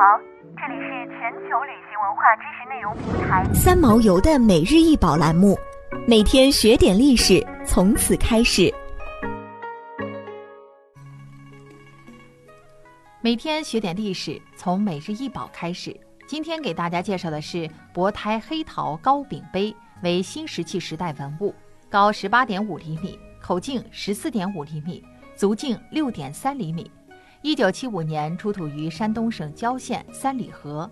好，这里是全球旅行文化知识内容平台三毛游的每日一宝栏目，每天学点历史，从此开始。每天学点历史，从每日一宝开始。今天给大家介绍的是薄胎黑陶高柄杯，为新石器时代文物，高十八点五厘米，口径十四点五厘米，足径六点三厘米。一九七五年出土于山东省郊县三里河，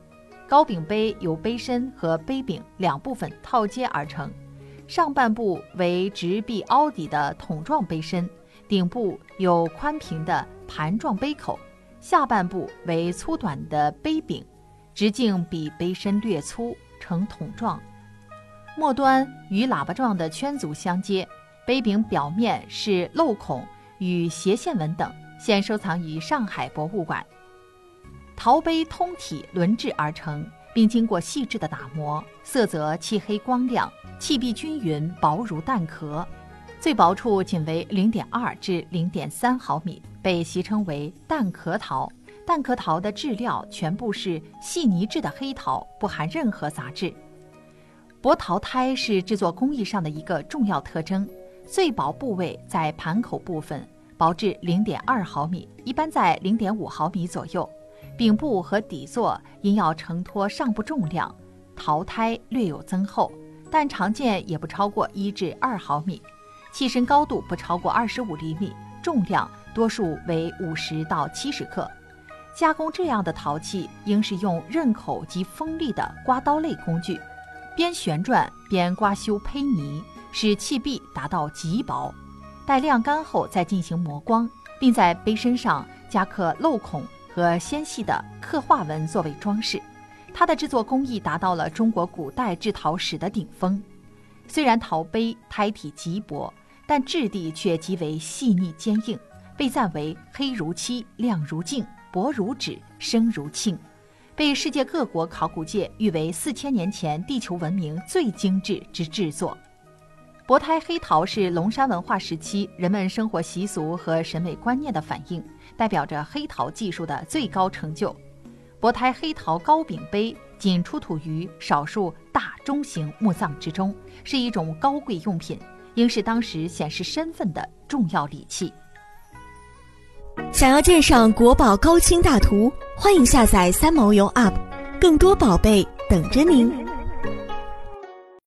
高柄杯由杯身和杯柄两部分套接而成，上半部为直壁凹底的筒状杯身，顶部有宽平的盘状杯口，下半部为粗短的杯柄，直径比杯身略粗，呈筒状，末端与喇叭状的圈足相接，杯柄表面是镂孔与斜线纹等。现收藏于上海博物馆。陶杯通体轮制而成，并经过细致的打磨，色泽漆黑光亮，气壁均匀，薄如蛋壳，最薄处仅为零点二至零点三毫米，被习称为蛋壳陶。蛋壳陶的质料全部是细泥质的黑陶，不含任何杂质。薄陶胎是制作工艺上的一个重要特征，最薄部位在盘口部分。薄至零点二毫米，一般在零点五毫米左右。柄部和底座因要承托上部重量，陶胎略有增厚，但常见也不超过一至二毫米。器身高度不超过二十五厘米，重量多数为五十到七十克。加工这样的陶器，应是用刃口及锋利的刮刀类工具，边旋转边刮修胚泥，使器壁达到极薄。待晾干后再进行磨光，并在杯身上加刻镂孔和纤细的刻画纹作为装饰。它的制作工艺达到了中国古代制陶史的顶峰。虽然陶杯胎体极薄，但质地却极为细腻坚硬，被赞为黑如漆、亮如镜、薄如纸、声如磬，被世界各国考古界誉为四千年前地球文明最精致之制作。薄胎黑陶是龙山文化时期人们生活习俗和审美观念的反映，代表着黑陶技术的最高成就。薄胎黑陶高柄杯仅出土于少数大中型墓葬之中，是一种高贵用品，应是当时显示身份的重要礼器。想要鉴赏国宝高清大图，欢迎下载三毛游 App，更多宝贝等着您。